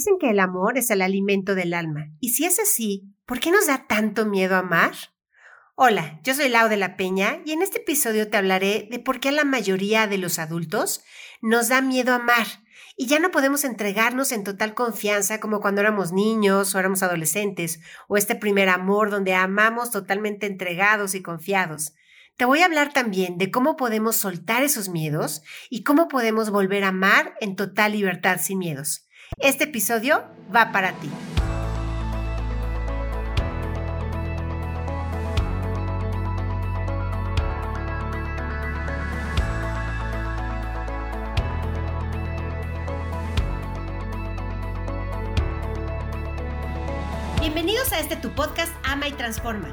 Dicen que el amor es el alimento del alma. Y si es así, ¿por qué nos da tanto miedo amar? Hola, yo soy Lau de la Peña y en este episodio te hablaré de por qué a la mayoría de los adultos nos da miedo amar y ya no podemos entregarnos en total confianza como cuando éramos niños o éramos adolescentes o este primer amor donde amamos totalmente entregados y confiados. Te voy a hablar también de cómo podemos soltar esos miedos y cómo podemos volver a amar en total libertad sin miedos. Este episodio va para ti. Bienvenidos a este tu podcast Ama y Transforma.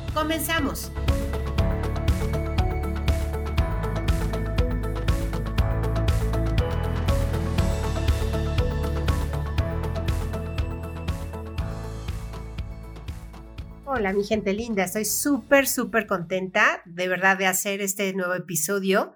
Comenzamos. Hola mi gente linda, estoy súper, súper contenta de verdad de hacer este nuevo episodio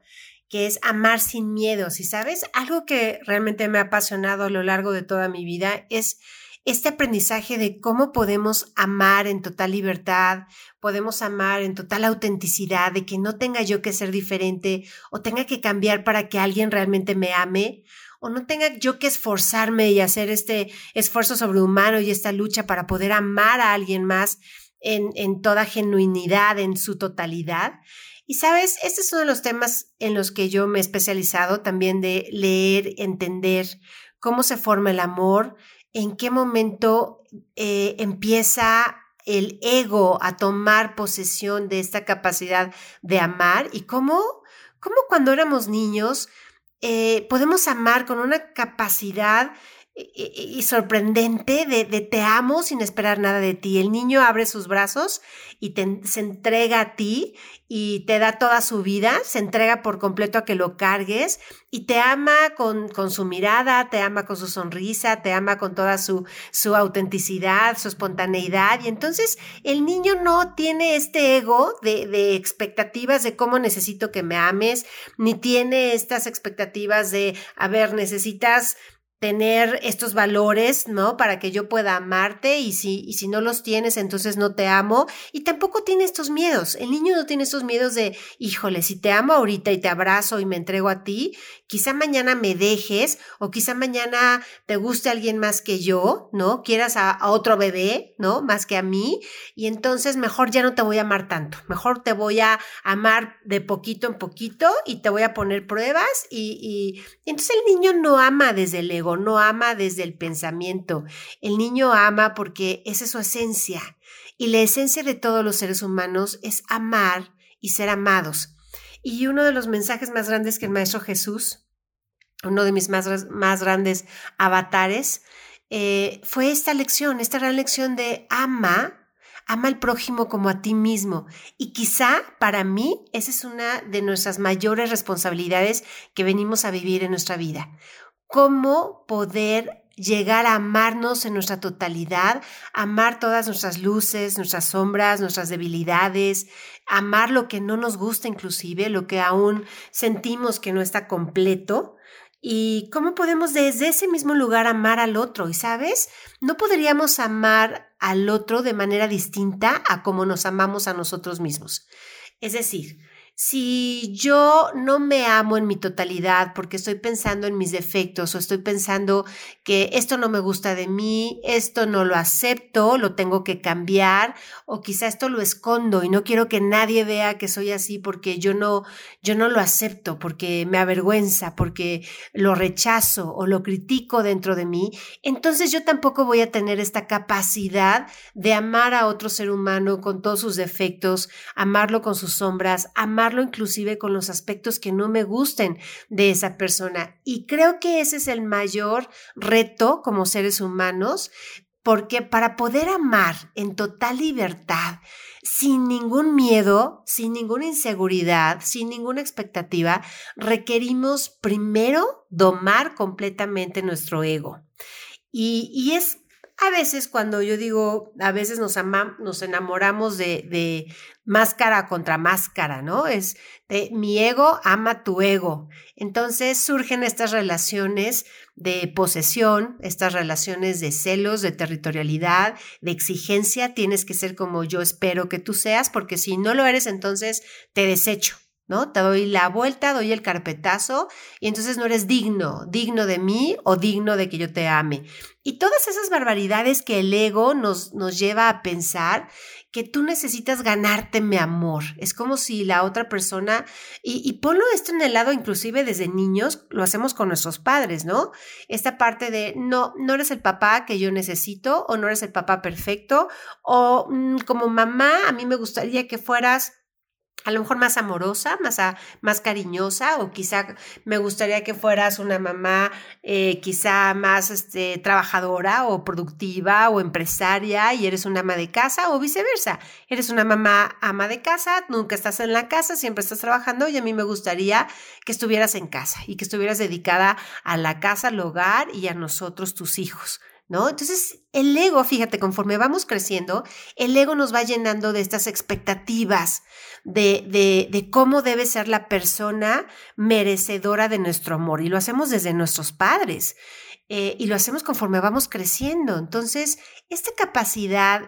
que es amar sin miedos. Y sabes, algo que realmente me ha apasionado a lo largo de toda mi vida es este aprendizaje de cómo podemos amar en total libertad, podemos amar en total autenticidad, de que no tenga yo que ser diferente o tenga que cambiar para que alguien realmente me ame, o no tenga yo que esforzarme y hacer este esfuerzo sobrehumano y esta lucha para poder amar a alguien más en, en toda genuinidad, en su totalidad. Y sabes, este es uno de los temas en los que yo me he especializado también de leer, entender cómo se forma el amor, en qué momento eh, empieza el ego a tomar posesión de esta capacidad de amar y cómo, cómo cuando éramos niños eh, podemos amar con una capacidad y sorprendente de, te amo sin esperar nada de ti. El niño abre sus brazos y se entrega a ti y te da toda su vida, se entrega por completo a que lo cargues y te ama con, con su mirada, te ama con su sonrisa, te ama con toda su, su autenticidad, su espontaneidad. Y entonces el niño no tiene este ego de, de expectativas de cómo necesito que me ames, ni tiene estas expectativas de, a ver, necesitas tener estos valores, ¿no? Para que yo pueda amarte y si, y si no los tienes, entonces no te amo. Y tampoco tiene estos miedos. El niño no tiene estos miedos de, híjole, si te amo ahorita y te abrazo y me entrego a ti, quizá mañana me dejes o quizá mañana te guste alguien más que yo, ¿no? Quieras a, otro bebé, ¿no? Más que a mí. Y entonces mejor ya no te voy a amar tanto. Mejor te voy a amar de poquito en poquito y te voy a poner pruebas y, entonces el niño no ama desde el ego no ama desde el pensamiento. El niño ama porque esa es su esencia. Y la esencia de todos los seres humanos es amar y ser amados. Y uno de los mensajes más grandes que el Maestro Jesús, uno de mis más, más grandes avatares, eh, fue esta lección, esta gran lección de ama, ama al prójimo como a ti mismo. Y quizá para mí esa es una de nuestras mayores responsabilidades que venimos a vivir en nuestra vida cómo poder llegar a amarnos en nuestra totalidad, amar todas nuestras luces, nuestras sombras, nuestras debilidades, amar lo que no nos gusta inclusive, lo que aún sentimos que no está completo. Y cómo podemos desde ese mismo lugar amar al otro. Y sabes, no podríamos amar al otro de manera distinta a como nos amamos a nosotros mismos. Es decir, si yo no me amo en mi totalidad porque estoy pensando en mis defectos o estoy pensando que esto no me gusta de mí, esto no lo acepto, lo tengo que cambiar o quizá esto lo escondo y no quiero que nadie vea que soy así porque yo no yo no lo acepto, porque me avergüenza, porque lo rechazo o lo critico dentro de mí, entonces yo tampoco voy a tener esta capacidad de amar a otro ser humano con todos sus defectos, amarlo con sus sombras, amar amarlo inclusive con los aspectos que no me gusten de esa persona. Y creo que ese es el mayor reto como seres humanos, porque para poder amar en total libertad, sin ningún miedo, sin ninguna inseguridad, sin ninguna expectativa, requerimos primero domar completamente nuestro ego. Y, es a veces cuando yo digo, a veces nos, nos enamoramos de, de, máscara contra máscara, ¿no? Es de mi ego ama tu ego. Entonces surgen estas relaciones de posesión, estas relaciones de celos, de territorialidad, de exigencia. Tienes que ser como yo espero que tú seas, porque si no lo eres, entonces te desecho. ¿No? Te doy la vuelta, doy el carpetazo y entonces no eres digno, digno de mí o digno de que yo te ame. Y todas esas barbaridades que el ego nos, nos lleva a pensar que tú necesitas ganarte mi amor. Es como si la otra persona, y, y, ponlo esto en el lado inclusive desde niños, lo hacemos con nuestros padres, ¿no? Esta parte de, no, no eres el papá que yo necesito o no eres el papá perfecto o mm, como mamá, a mí me gustaría que fueras a lo mejor más amorosa, más, más cariñosa, o quizá me gustaría que fueras una mamá eh, quizá más este, trabajadora o productiva o empresaria y eres una ama de casa o viceversa. Eres una mamá ama de casa, nunca estás en la casa, siempre estás trabajando y a mí me gustaría que estuvieras en casa y que estuvieras dedicada a la casa, al hogar y a nosotros, tus hijos. ¿No? Entonces, el ego, fíjate, conforme vamos creciendo, el ego nos va llenando de estas expectativas de, de, cómo debe ser la persona merecedora de nuestro amor. Y lo hacemos desde nuestros padres. Eh, y lo hacemos conforme vamos creciendo. Entonces, esta capacidad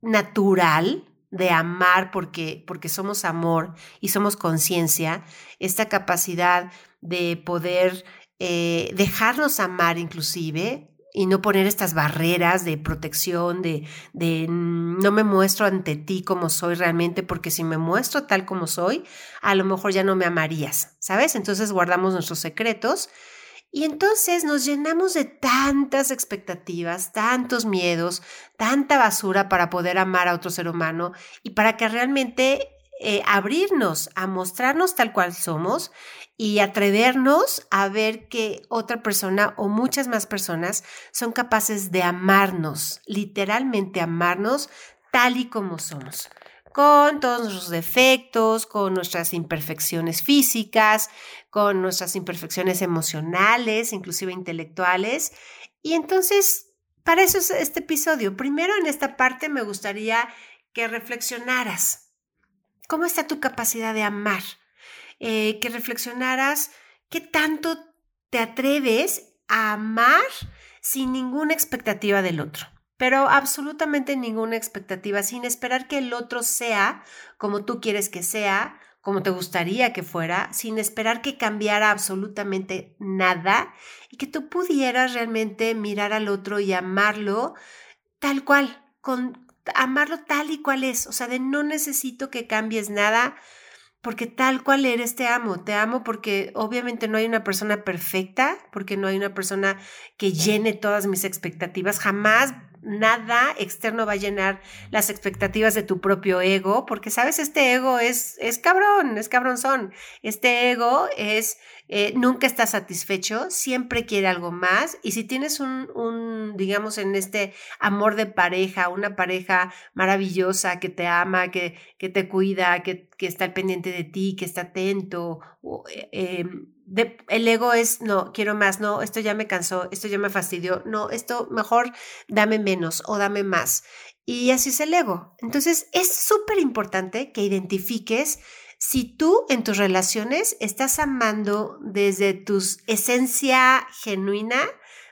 natural de amar porque, porque somos amor y somos conciencia, esta capacidad de poder eh, dejarnos amar inclusive, y no poner estas barreras de protección, de, de no me muestro ante ti como soy realmente, porque si me muestro tal como soy, a lo mejor ya no me amarías, ¿sabes? Entonces guardamos nuestros secretos y entonces nos llenamos de tantas expectativas, tantos miedos, tanta basura para poder amar a otro ser humano y para que realmente eh, abrirnos a mostrarnos tal cual somos y atrevernos a ver que otra persona o muchas más personas son capaces de amarnos, literalmente amarnos tal y como somos, con todos nuestros defectos, con nuestras imperfecciones físicas, con nuestras imperfecciones emocionales, inclusive intelectuales. Y entonces, para eso es este episodio. Primero en esta parte me gustaría que reflexionaras. ¿Cómo está tu capacidad de amar? Eh, que reflexionaras qué tanto te atreves a amar sin ninguna expectativa del otro, pero absolutamente ninguna expectativa, sin esperar que el otro sea como tú quieres que sea, como te gustaría que fuera, sin esperar que cambiara absolutamente nada y que tú pudieras realmente mirar al otro y amarlo tal cual, con amarlo tal y cual es, o sea, de no necesito que cambies nada, porque tal cual eres, te amo, te amo porque obviamente no hay una persona perfecta, porque no hay una persona que llene todas mis expectativas, jamás nada externo va a llenar las expectativas de tu propio ego, porque sabes, este ego es, es cabrón, es cabronzón, este ego es eh, nunca está satisfecho, siempre quiere algo más y si tienes un, un, digamos, en este amor de pareja, una pareja maravillosa que te ama, que, que te cuida, que, que está al pendiente de ti, que está atento, eh, em, el ego es, no, quiero más, no, esto ya me cansó, esto ya me fastidió, no, esto mejor dame menos o dame más. Y así es el ego. Entonces es súper importante que identifiques si tú en tus relaciones estás amando desde tu esencia genuina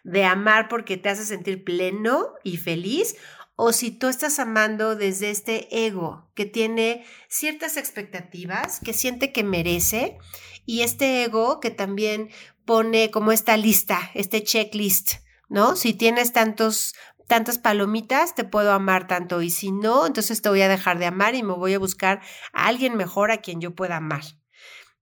de amar porque te hace sentir pleno y feliz, o si tú estás amando desde este ego que tiene ciertas expectativas, que siente que merece, y este ego que también pone como esta lista, este checklist, ¿no? Si tienes tantos tantas palomitas, te puedo amar tanto y si no, entonces te voy a dejar de amar y me voy a buscar a alguien mejor a quien yo pueda amar.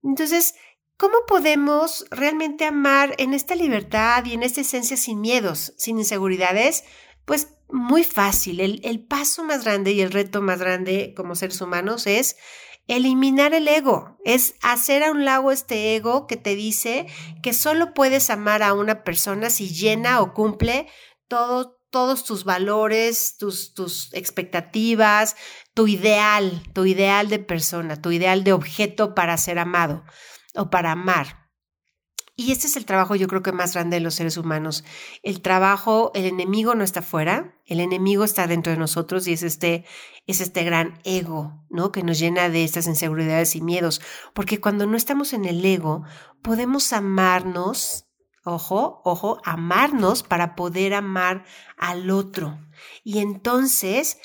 Entonces, ¿cómo podemos realmente amar en esta libertad y en esta esencia sin miedos, sin inseguridades? Pues muy fácil. El, el paso más grande y el reto más grande como seres humanos es eliminar el ego, es hacer a un lado este ego que te dice que solo puedes amar a una persona si llena o cumple todo, todos tus valores, tus, tus expectativas, tu ideal, tu ideal de persona, tu ideal de objeto para ser amado o para amar. Y este es el trabajo yo creo que más grande de los seres humanos. El trabajo, el enemigo no está fuera, el enemigo está dentro de nosotros y es este, es este gran ego, ¿no? Que nos llena de estas inseguridades y miedos. Porque cuando no estamos en el ego, podemos amarnos, ojo, ojo, amarnos para poder amar al otro. Y entonces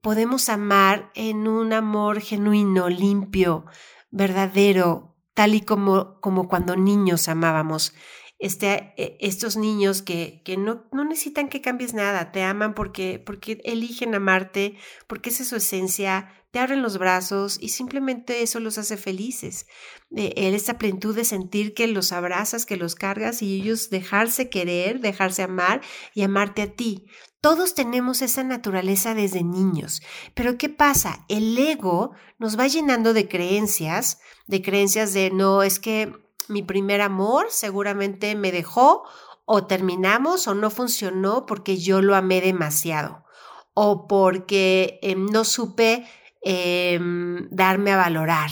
podemos amar en un amor genuino, limpio, verdadero, tal y como, como cuando niños amábamos. Este, e, estos niños que, que no, no, necesitan que cambies nada, te aman porque, porque eligen amarte, porque esa es su esencia, te abren los brazos y simplemente eso los hace felices. Eh, esta plenitud de sentir que los abrazas, que los cargas y ellos dejarse querer, dejarse amar y amarte a ti. Todos tenemos esa naturaleza desde niños, pero ¿qué pasa? El ego nos va llenando de creencias, de creencias de no, es que mi primer amor seguramente me dejó o terminamos o no funcionó porque yo lo amé demasiado o porque em, no supe em, darme a valorar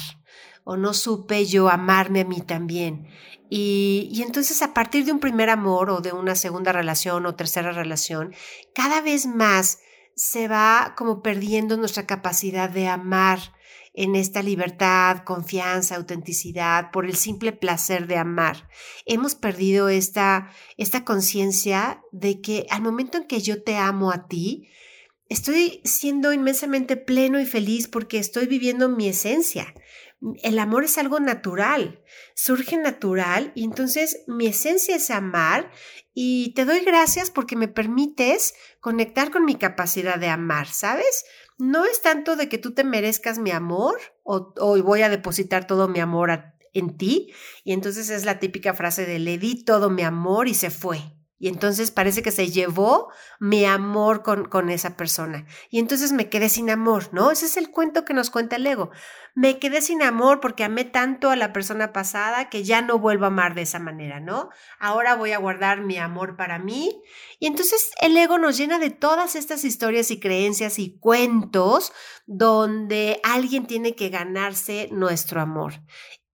o no supe yo amarme a mí también. Y, entonces a partir de un primer amor o de una segunda relación o tercera relación, cada vez más se va como perdiendo nuestra capacidad de amar en esta libertad, confianza, autenticidad, por el simple placer de amar. Hemos perdido esta, esta conciencia de que al momento en que yo te amo a ti, estoy siendo inmensamente pleno y feliz porque estoy viviendo mi esencia el amor es algo natural, surge natural y entonces mi esencia es amar y te doy gracias porque me permites conectar con mi capacidad de amar, ¿sabes? No es tanto de que tú te merezcas mi amor o, voy a depositar todo mi amor en ti y entonces es la típica frase de le di todo mi amor y se fue. Y entonces parece que se llevó mi amor con, con, esa persona. Y entonces me quedé sin amor, ¿no? Ese es el cuento que nos cuenta el ego. Me quedé sin amor porque amé tanto a la persona pasada que ya no vuelvo a amar de esa manera, ¿no? Ahora voy a guardar mi amor para mí. Y entonces el ego nos llena de todas estas historias y creencias y cuentos donde alguien tiene que ganarse nuestro amor.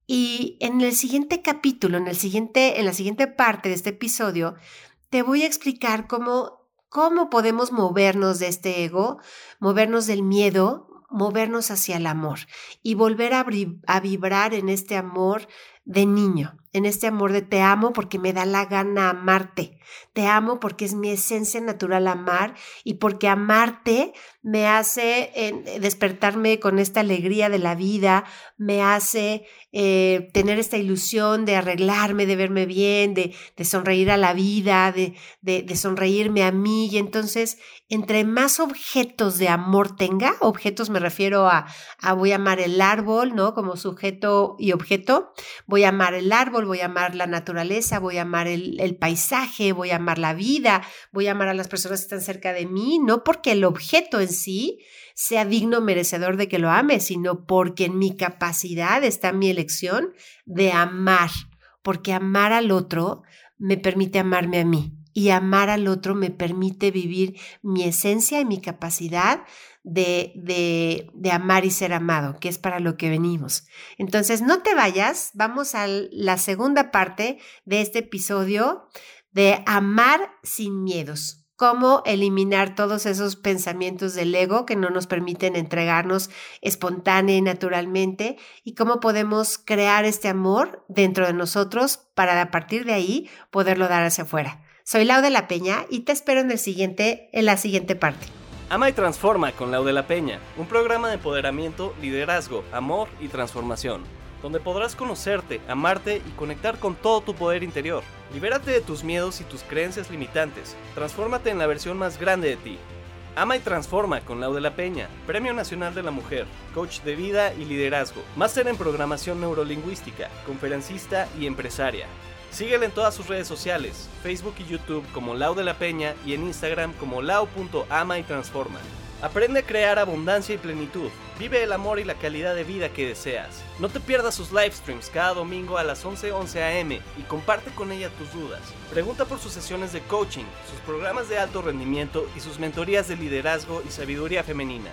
Y en el siguiente capítulo, en, el siguiente, en la siguiente parte de este episodio, te voy a explicar cómo, cómo podemos movernos de este ego, movernos del miedo, movernos hacia el amor y volver a, a vibrar en este amor de niño, en este amor de te amo porque me da la gana amarte, te amo porque es mi esencia natural amar y porque amarte me hace eh, despertarme con esta alegría de la vida, me hace eh, tener esta ilusión de arreglarme, de verme bien, de, sonreír a la vida, de sonreírme a mí y entonces entre más objetos de amor tenga, objetos me refiero a, a voy a amar el árbol, ¿no? Como sujeto y objeto, voy a amar el árbol, voy a amar la naturaleza, voy a amar el, paisaje, voy a amar la vida, voy a amar a las personas que están cerca de mí, no porque el objeto en sí sea digno, merecedor de que lo ame, sino porque en mi capacidad está mi elección de amar, porque amar al otro me permite amarme a mí y amar al otro me permite vivir mi esencia y mi capacidad de, de, de, amar y ser amado, que es para lo que venimos. Entonces, no te vayas, vamos a la segunda parte de este episodio de amar sin miedos. Cómo eliminar todos esos pensamientos del ego que no nos permiten entregarnos espontánea y naturalmente y cómo podemos crear este amor dentro de nosotros para a partir de ahí poderlo dar hacia afuera. Soy Lau de la Peña y te espero en, el siguiente, en la siguiente parte. Ama y transforma con Lau de la Peña, un programa de empoderamiento, liderazgo, amor y transformación, donde podrás conocerte, amarte y conectar con todo tu poder interior. Libérate de tus miedos y tus creencias limitantes. Transfórmate en la versión más grande de ti. Ama y transforma con Lau de la Peña, Premio Nacional de la Mujer, coach de vida y liderazgo, máster en programación neurolingüística, conferencista y empresaria. Síguele en todas sus redes sociales, Facebook y YouTube como Lau de la Peña y en Instagram como lau.ama y transforma. Aprende a crear abundancia y plenitud. Vive el amor y la calidad de vida que deseas. No te pierdas sus live streams cada domingo a las 11:11 11 am y comparte con ella tus dudas. Pregunta por sus sesiones de coaching, sus programas de alto rendimiento y sus mentorías de liderazgo y sabiduría femenina.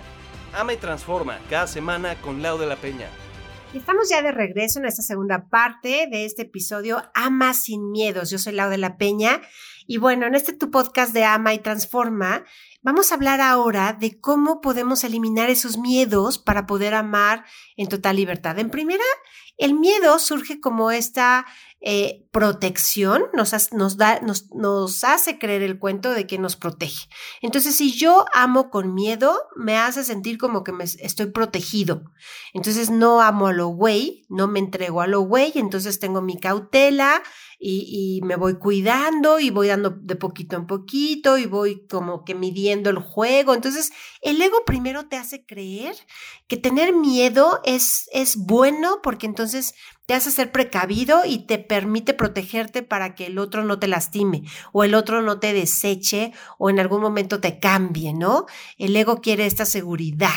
Ama y transforma cada semana con Lau de la Peña. Estamos ya de regreso en esta segunda parte de este episodio Ama sin miedos. Yo soy Lau de la Peña y bueno, en este tu podcast de Ama y Transforma Vamos a hablar ahora de cómo podemos eliminar esos miedos para poder amar en total libertad. En primera, el miedo surge como esta eh, protección, nos, nos, da, nos, nos hace creer el cuento de que nos protege. Entonces, si yo amo con miedo, me hace sentir como que me estoy protegido. Entonces, no amo a lo güey, no me entrego a lo güey, entonces tengo mi cautela, y, me voy cuidando y voy dando de poquito en poquito y voy como que midiendo el juego. Entonces, el ego primero te hace creer que tener miedo es, es bueno porque entonces te hace ser precavido y te permite protegerte para que el otro no te lastime o el otro no te deseche o en algún momento te cambie, ¿no? El ego quiere esta seguridad.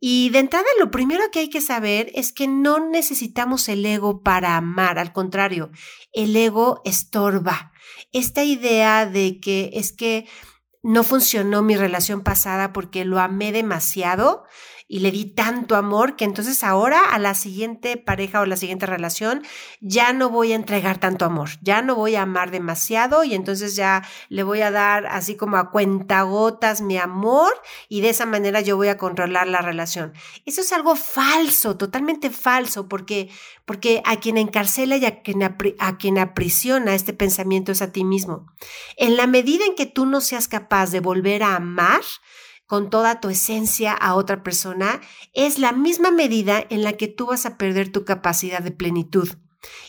Y de entrada, lo primero que hay que saber es que no necesitamos el ego para amar, al contrario, el ego estorba. Esta idea de que es que no funcionó mi relación pasada porque lo amé demasiado, y le di tanto amor que entonces ahora a la siguiente pareja o la siguiente relación ya no voy a entregar tanto amor, ya no voy a amar demasiado y entonces ya le voy a dar así como a cuentagotas mi amor y de esa manera yo voy a controlar la relación. Eso es algo falso, totalmente falso, porque, porque a quien encarcela y a quien, a quien aprisiona este pensamiento es a ti mismo. En la medida en que tú no seas capaz de volver a amar, con toda tu esencia a otra persona, es la misma medida en la que tú vas a perder tu capacidad de plenitud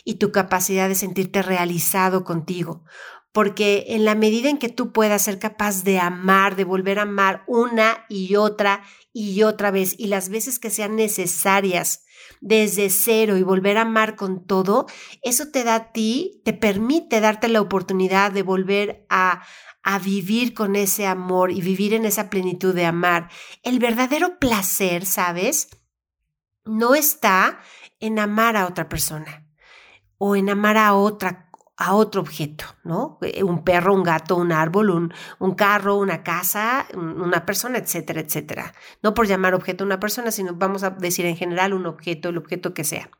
y tu capacidad de sentirte realizado contigo. Porque en la medida en que tú puedas ser capaz de amar, de volver a amar una y otra y otra vez, y las veces que sean necesarias, desde cero y volver a amar con todo, eso te da a ti, te permite darte la oportunidad de volver a a vivir con ese amor y vivir en esa plenitud de amar. El verdadero placer, ¿sabes? No está en amar a otra persona o en amar a otra a otro objeto, ¿no? Eh, un perro, un gato, un árbol, un, un, carro, una casa, una persona, etcétera, etcétera. No por llamar objeto a una persona, sino vamos a decir en general un objeto, el objeto que sea.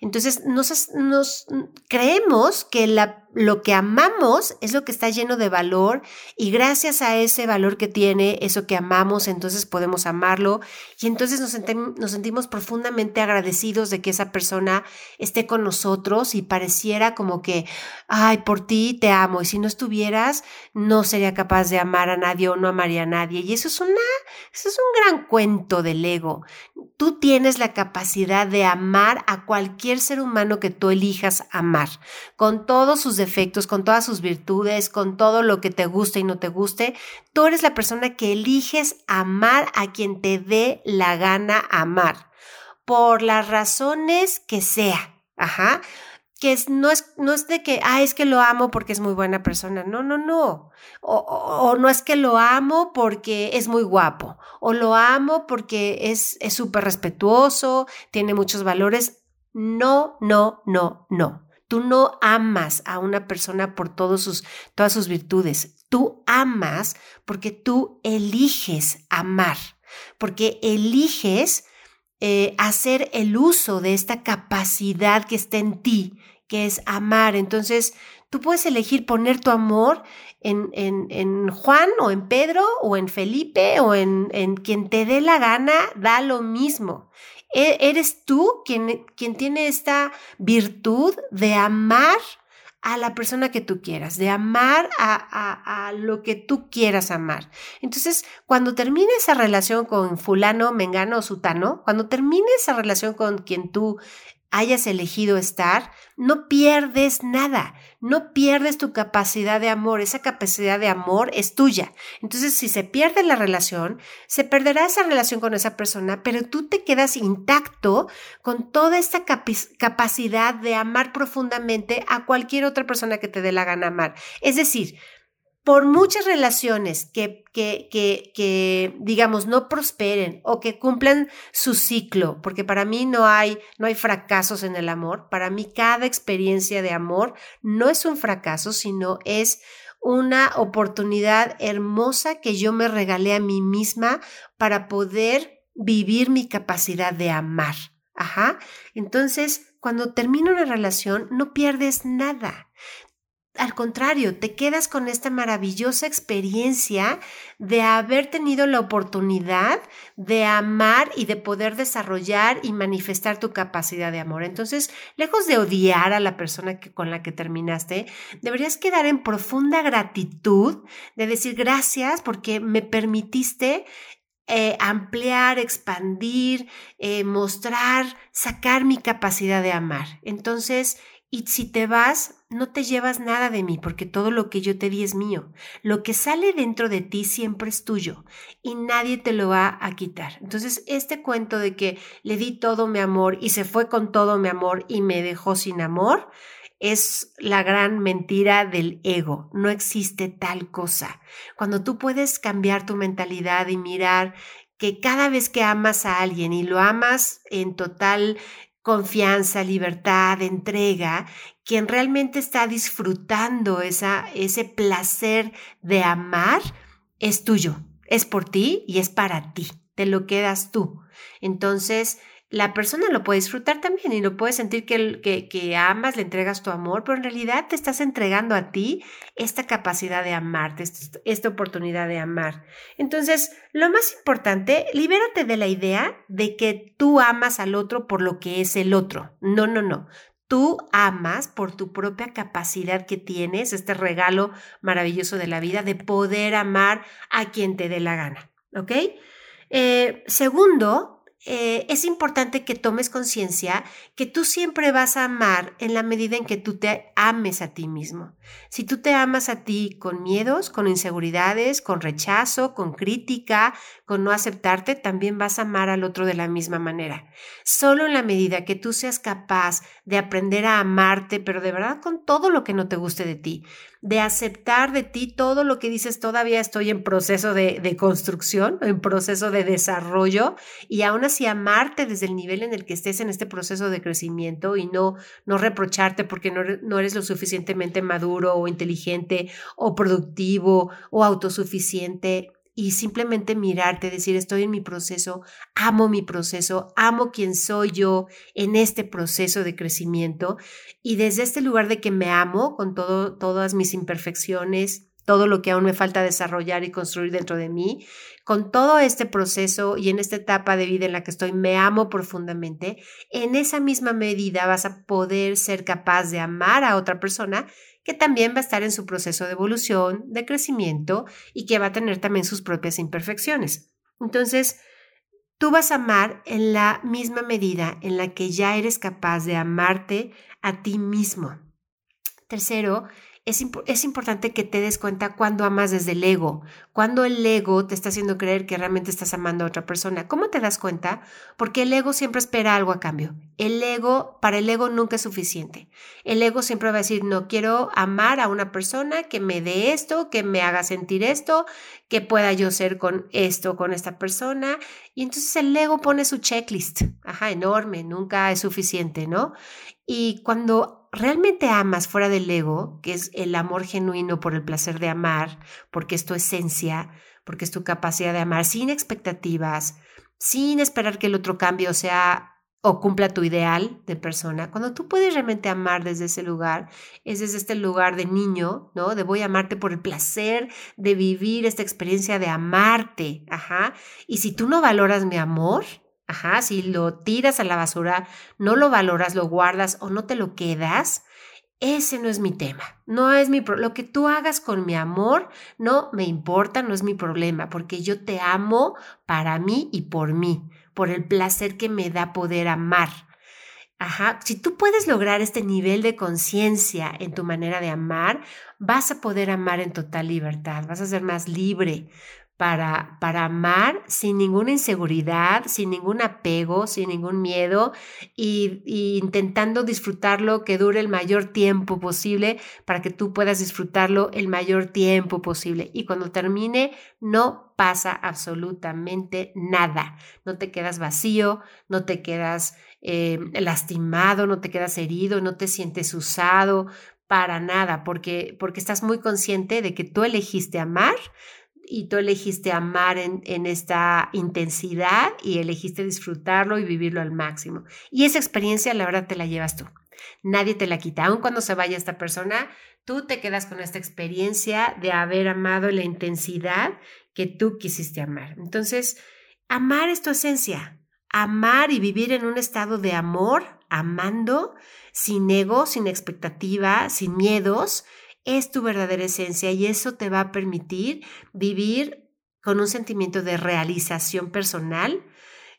Entonces, nos, creemos que lo que amamos es lo que está lleno de valor y gracias a ese valor que tiene, eso que amamos, entonces podemos amarlo y entonces nos, nos sentimos profundamente agradecidos de que esa persona esté con nosotros y pareciera como que, ay, por ti te amo y si no estuvieras, no sería capaz de amar a nadie o no amaría a nadie. Y eso es una, eso es un gran cuento del ego. Tú tienes la capacidad de amar a cualquier ser humano que tú elijas amar, con todos sus defectos, con todas sus virtudes, con todo lo que te guste y no te guste. Tú eres la persona que eliges amar a quien te dé la gana amar, por las razones que sea. Ajá que no, es, no es de que, ah, es que lo amo porque es muy buena persona. No, no, no. O, no es que lo amo porque es muy guapo. O lo amo porque es súper respetuoso, tiene muchos valores. No, no, no, no. Tú no amas a una persona por todos sus, todas sus virtudes. Tú amas porque tú eliges amar, porque eliges eh, hacer el uso de esta capacidad que está en ti que es amar. Entonces, tú puedes elegir poner tu amor en, en, en Juan o en Pedro o en Felipe o en, en, quien te dé la gana, da lo mismo. E, eres tú quien, quien tiene esta virtud de amar a la persona que tú quieras, de amar a, a, a, lo que tú quieras amar. Entonces, cuando termine esa relación con fulano, mengano o sutano, cuando termine esa relación con quien tú hayas elegido estar, no pierdes nada, no pierdes tu capacidad de amor, esa capacidad de amor es tuya. Entonces, si se pierde la relación, se perderá esa relación con esa persona, pero tú te quedas intacto con toda esta capacidad de amar profundamente a cualquier otra persona que te dé la gana amar. Es decir, por muchas relaciones que, que, que, digamos, no prosperen o que cumplan su ciclo, porque para mí no hay, no hay fracasos en el amor, para mí cada experiencia de amor no es un fracaso, sino es una oportunidad hermosa que yo me regalé a mí misma para poder vivir mi capacidad de amar. Ajá. Entonces, cuando termina una relación, no pierdes nada. Al contrario, te quedas con esta maravillosa experiencia de haber tenido la oportunidad de amar y de poder desarrollar y manifestar tu capacidad de amor. Entonces, lejos de odiar a la persona que, con la que terminaste, deberías quedar en profunda gratitud de decir gracias porque me permitiste eh, ampliar, expandir, eh, mostrar, sacar mi capacidad de amar. Entonces, y si te vas, no te llevas nada de mí, porque todo lo que yo te di es mío. Lo que sale dentro de ti siempre es tuyo y nadie te lo va a quitar. Entonces, este cuento de que le di todo mi amor y se fue con todo mi amor y me dejó sin amor, es la gran mentira del ego. No existe tal cosa. Cuando tú puedes cambiar tu mentalidad y mirar que cada vez que amas a alguien y lo amas en total confianza, libertad, entrega, quien realmente está disfrutando esa, ese placer de amar, es tuyo, es por ti y es para ti, te lo quedas tú. Entonces, la persona lo puede disfrutar también y lo puede sentir que, que, que, amas, le entregas tu amor, pero en realidad te estás entregando a ti esta capacidad de amarte, esta oportunidad de amar. Entonces, lo más importante, libérate de la idea de que tú amas al otro por lo que es el otro. No, no, no. Tú amas por tu propia capacidad que tienes, este regalo maravilloso de la vida, de poder amar a quien te dé la gana. ¿Ok? Eh, segundo, eh, es importante que tomes conciencia que tú siempre vas a amar en la medida en que tú te ames a ti mismo. Si tú te amas a ti con miedos, con inseguridades, con rechazo, con crítica, con no aceptarte, también vas a amar al otro de la misma manera. Solo en la medida que tú seas capaz de aprender a amarte, pero de verdad con todo lo que no te guste de ti, de aceptar de ti todo lo que dices, todavía estoy en proceso de, de construcción, en proceso de desarrollo, y aún así amarte desde el nivel en el que estés en este proceso de crecimiento y no, no reprocharte porque no, no eres lo suficientemente maduro o inteligente o productivo o autosuficiente y simplemente mirarte, decir, estoy en mi proceso, amo mi proceso, amo quien soy yo en este proceso de crecimiento y desde este lugar de que me amo con todo, todas mis imperfecciones, todo lo que aún me falta desarrollar y construir dentro de mí, con todo este proceso y en esta etapa de vida en la que estoy, me amo profundamente, en esa misma medida vas a poder ser capaz de amar a otra persona que también va a estar en su proceso de evolución, de crecimiento y que va a tener también sus propias imperfecciones. Entonces, tú vas a amar en la misma medida en la que ya eres capaz de amarte a ti mismo. Tercero, es, importante que te des cuenta cuando amas desde el ego, cuando el ego te está haciendo creer que realmente estás amando a otra persona. ¿Cómo te das cuenta? Porque el ego siempre espera algo a cambio. El ego, para el ego nunca es suficiente. El ego siempre va a decir, no quiero amar a una persona que me dé esto, que me haga sentir esto, que pueda yo ser con esto, con esta persona. Y entonces el ego pone su checklist, ajá, enorme, nunca es suficiente, ¿no? Y cuando realmente amas fuera del ego, que es el amor genuino por el placer de amar, porque es tu esencia, porque es tu capacidad de amar sin expectativas, sin esperar que el otro cambie o sea o cumpla tu ideal de persona, cuando tú puedes realmente amar desde ese lugar, es desde este lugar de niño, ¿no? De voy a amarte por el placer de vivir esta experiencia de amarte, ajá. Y si tú no valoras mi amor, Ajá, si lo tiras a la basura, no lo valoras, lo guardas o no te lo quedas, ese no es mi tema. No es mi lo que tú hagas con mi amor no me importa, no es mi problema, porque yo te amo para mí y por mí, por el placer que me da poder amar. Ajá, si tú puedes lograr este nivel de conciencia en tu manera de amar, vas a poder amar en total libertad, vas a ser más libre, para, para amar sin ninguna inseguridad, sin ningún apego, sin ningún miedo y, intentando disfrutarlo que dure el mayor tiempo posible para que tú puedas disfrutarlo el mayor tiempo posible. Y cuando termine, no pasa absolutamente nada. No te quedas vacío, no te quedas eh, lastimado, no te quedas herido, no te sientes usado para nada, porque, porque estás muy consciente de que tú elegiste amar y tú elegiste amar en, en, esta intensidad y elegiste disfrutarlo y vivirlo al máximo. Y esa experiencia, la verdad, te la llevas tú. Nadie te la quita. Aun cuando se vaya esta persona, tú te quedas con esta experiencia de haber amado la intensidad que tú quisiste amar. Entonces, amar es tu esencia. Amar y vivir en un estado de amor, amando, sin ego, sin expectativa, sin miedos, es tu verdadera esencia y eso te va a permitir vivir con un sentimiento de realización personal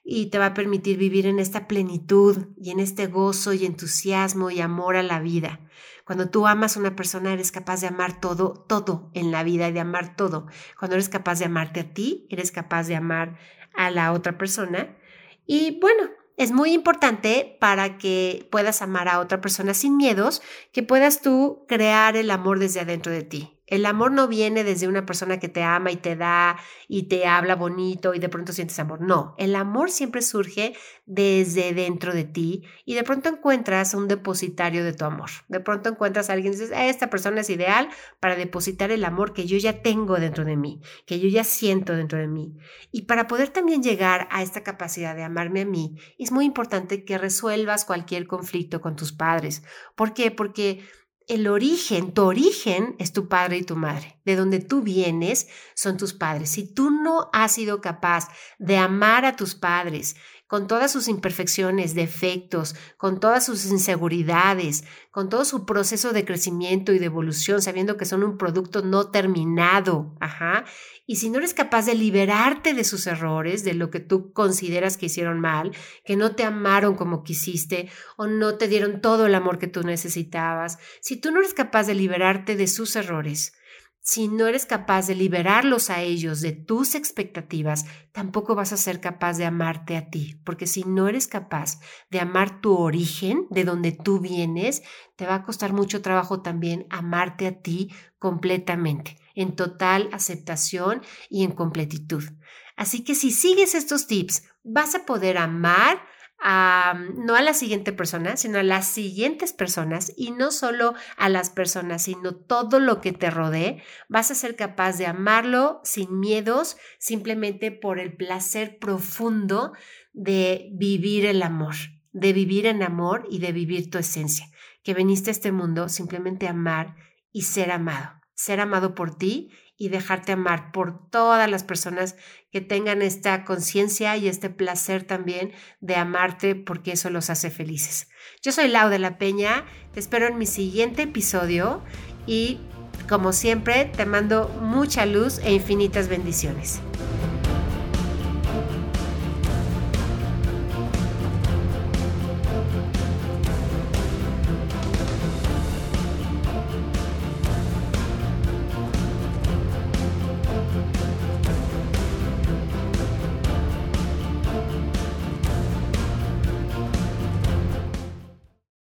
y te va a permitir vivir en esta plenitud y en este gozo y entusiasmo y amor a la vida. Cuando tú amas a una persona, eres capaz de amar todo, todo en la vida y de amar todo. Cuando eres capaz de amarte a ti, eres capaz de amar a la otra persona. Y bueno, es muy importante para que puedas amar a otra persona sin miedos, que puedas tú crear el amor desde adentro de ti. El amor no viene desde una persona que te ama y te da y te habla bonito y de pronto sientes amor. No, el amor siempre surge desde dentro de ti y de pronto encuentras un depositario de tu amor. De pronto encuentras a alguien y dices, esta persona es ideal para depositar el amor que yo ya tengo dentro de mí, que yo ya siento dentro de mí. Y para poder también llegar a esta capacidad de amarme a mí, es muy importante que resuelvas cualquier conflicto con tus padres. ¿Por qué? Porque el origen, tu origen es tu padre y tu madre. De donde tú vienes son tus padres. Si tú no has sido capaz de amar a tus padres, con todas sus imperfecciones, defectos, con todas sus inseguridades, con todo su proceso de crecimiento y de evolución, sabiendo que son un producto no terminado. Ajá. Y si no eres capaz de liberarte de sus errores, de lo que tú consideras que hicieron mal, que no te amaron como quisiste o no te dieron todo el amor que tú necesitabas, si tú no eres capaz de liberarte de sus errores, si no eres capaz de liberarlos a ellos de tus expectativas, tampoco vas a ser capaz de amarte a ti, porque si no eres capaz de amar tu origen, de donde tú vienes, te va a costar mucho trabajo también amarte a ti completamente, en total aceptación y en completitud. Así que si sigues estos tips, vas a poder amar no a la siguiente persona, sino a las siguientes personas y no solo a las personas, sino todo lo que te rodee, vas a ser capaz de amarlo sin miedos, simplemente por el placer profundo de vivir el amor, de vivir en amor y de vivir tu esencia, que veniste a este mundo simplemente a amar y ser amado, ser amado por ti y dejarte amar por todas las personas que tengan esta conciencia y este placer también de amarte porque eso los hace felices. Yo soy Lau de la Peña, te espero en mi siguiente episodio y como siempre te mando mucha luz e infinitas bendiciones.